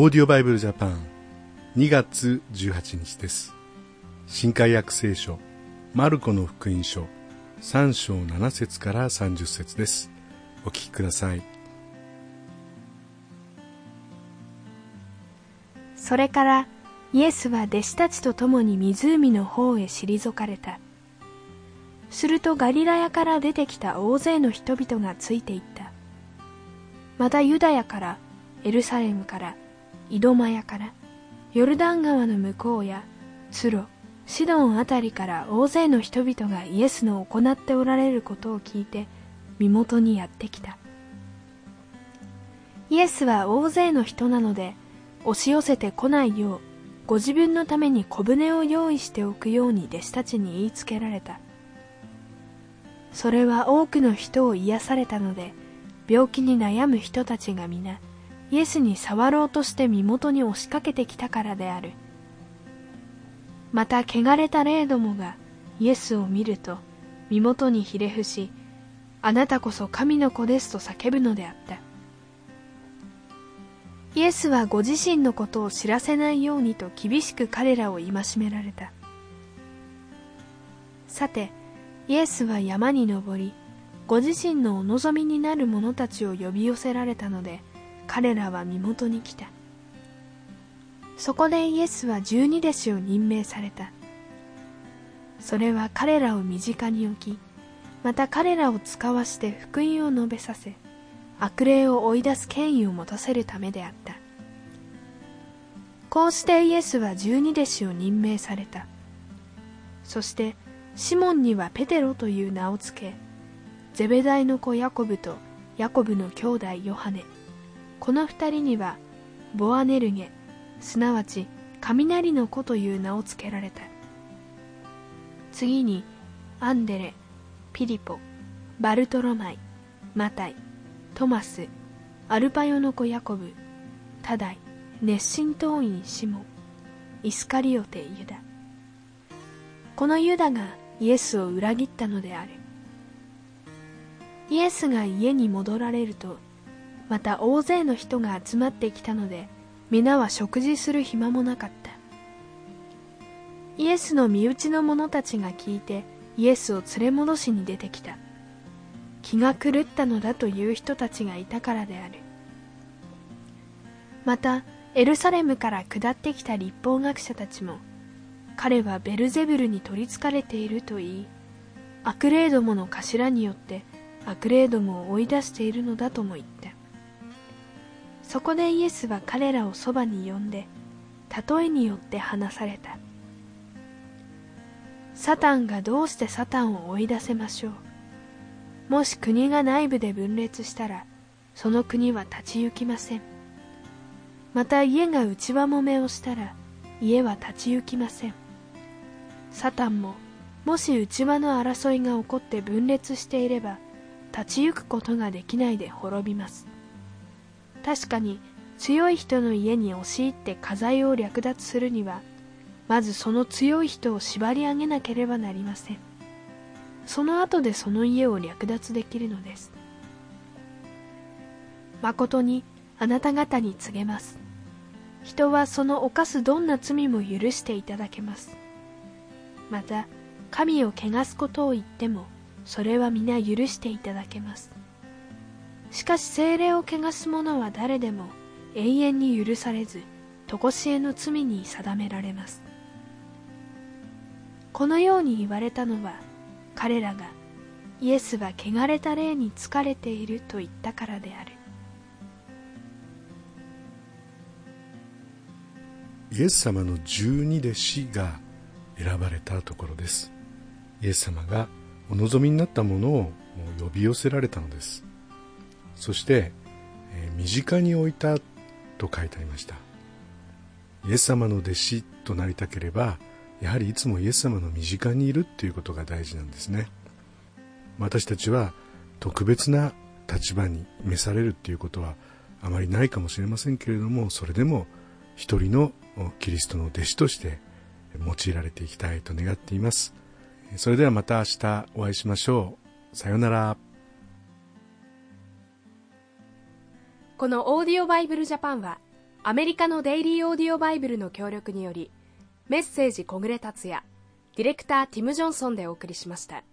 オーディオバイブルジャパン2月18日です。新海約聖書マルコの福音書3章7節から30節です。お聞きください。それからイエスは弟子たちと共に湖の方へ退かれた。するとガリラヤから出てきた大勢の人々がついていった。またユダヤからエルサレムから井戸マヤからヨルダン川の向こうやツロシドンあたりから大勢の人々がイエスの行っておられることを聞いて身元にやってきた。イエスは大勢の人なので押し寄せてこないようご自分のために小舟を用意しておくように弟子たちに言いつけられた。それは多くの人を癒されたので病気に悩む人たちが皆イエスに触ろうとして身元に押しかけてきたからである。また汚れた霊どもがイエスを見ると身元にひれ伏しあなたこそ神の子ですと叫ぶのであった。イエスはご自身のことを知らせないようにと厳しく彼らを戒められた。さてイエスは山に登りご自身のお望みになる者たちを呼び寄せられたので彼らは身元に来た。そこでイエスは十二弟子を任命された。それは彼らを身近に置きまた彼らを使わして福音を述べさせ悪霊を追い出す権威を持たせるためであった。こうしてイエスは十二弟子を任命された。そしてシモンにはペテロという名をつけゼベダイの子ヤコブとヤコブの兄弟ヨハネ。この二人にはボアネルゲすなわち雷の子という名を付けられた。次にアンデレピリポバルトロマイマタイトマスアルパヨの子ヤコブタダイ熱心党員シモイスカリオテユダ。このユダがイエスを裏切ったのである。イエスが家に戻られるとまた大勢の人が集まってきたので皆は食事する暇もなかった。イエスの身内の者たちが聞いてイエスを連れ戻しに出てきた。気が狂ったのだという人たちがいたからである。またエルサレムから下ってきた立法学者たちも彼はベルゼブルに取りつかれていると言い悪霊どもの頭によって悪霊どもを追い出しているのだとも言った。そこでイエスは彼らをそばに呼んで例えによって話された。サタンがどうしてサタンを追い出せましょう。もし国が内部で分裂したらその国は立ち行きません。また家が内輪もめをしたら家は立ち行きません。サタンももし内輪の争いが起こって分裂していれば立ち行くことができないで滅びます。確かに強い人の家に押し入って家財を略奪するにはまずその強い人を縛り上げなければなりません。その後でその家を略奪できるのです。誠にあなた方に告げます。人はその犯すどんな罪も許していただけます。また神を汚すことを言ってもそれは皆許していただけます。しかし精霊を汚す者は誰でも永遠に許されず常しえの罪に定められます。このように言われたのは彼らがイエスは汚れた霊に疲れていると言ったからである。イエス様の十二弟子が選ばれたところです。イエス様がお望みになったものを呼び寄せられたのです。そして、え身近に置いたと書いてありました。イエス様の弟子となりたければやはりいつもイエス様の身近にいるっていうことが大事なんですね。私たちは特別な立場に召されるっていうことはあまりないかもしれませんけれどもそれでも一人のキリストの弟子として用いられていきたいと願っています。それではまた明日お会いしましょう。さようなら。このオーディオバイブルジャパンはアメリカのデイリーオーディオバイブルの協力によりメッセージ小暮達也ディレクターティム・ジョンソンでお送りしました。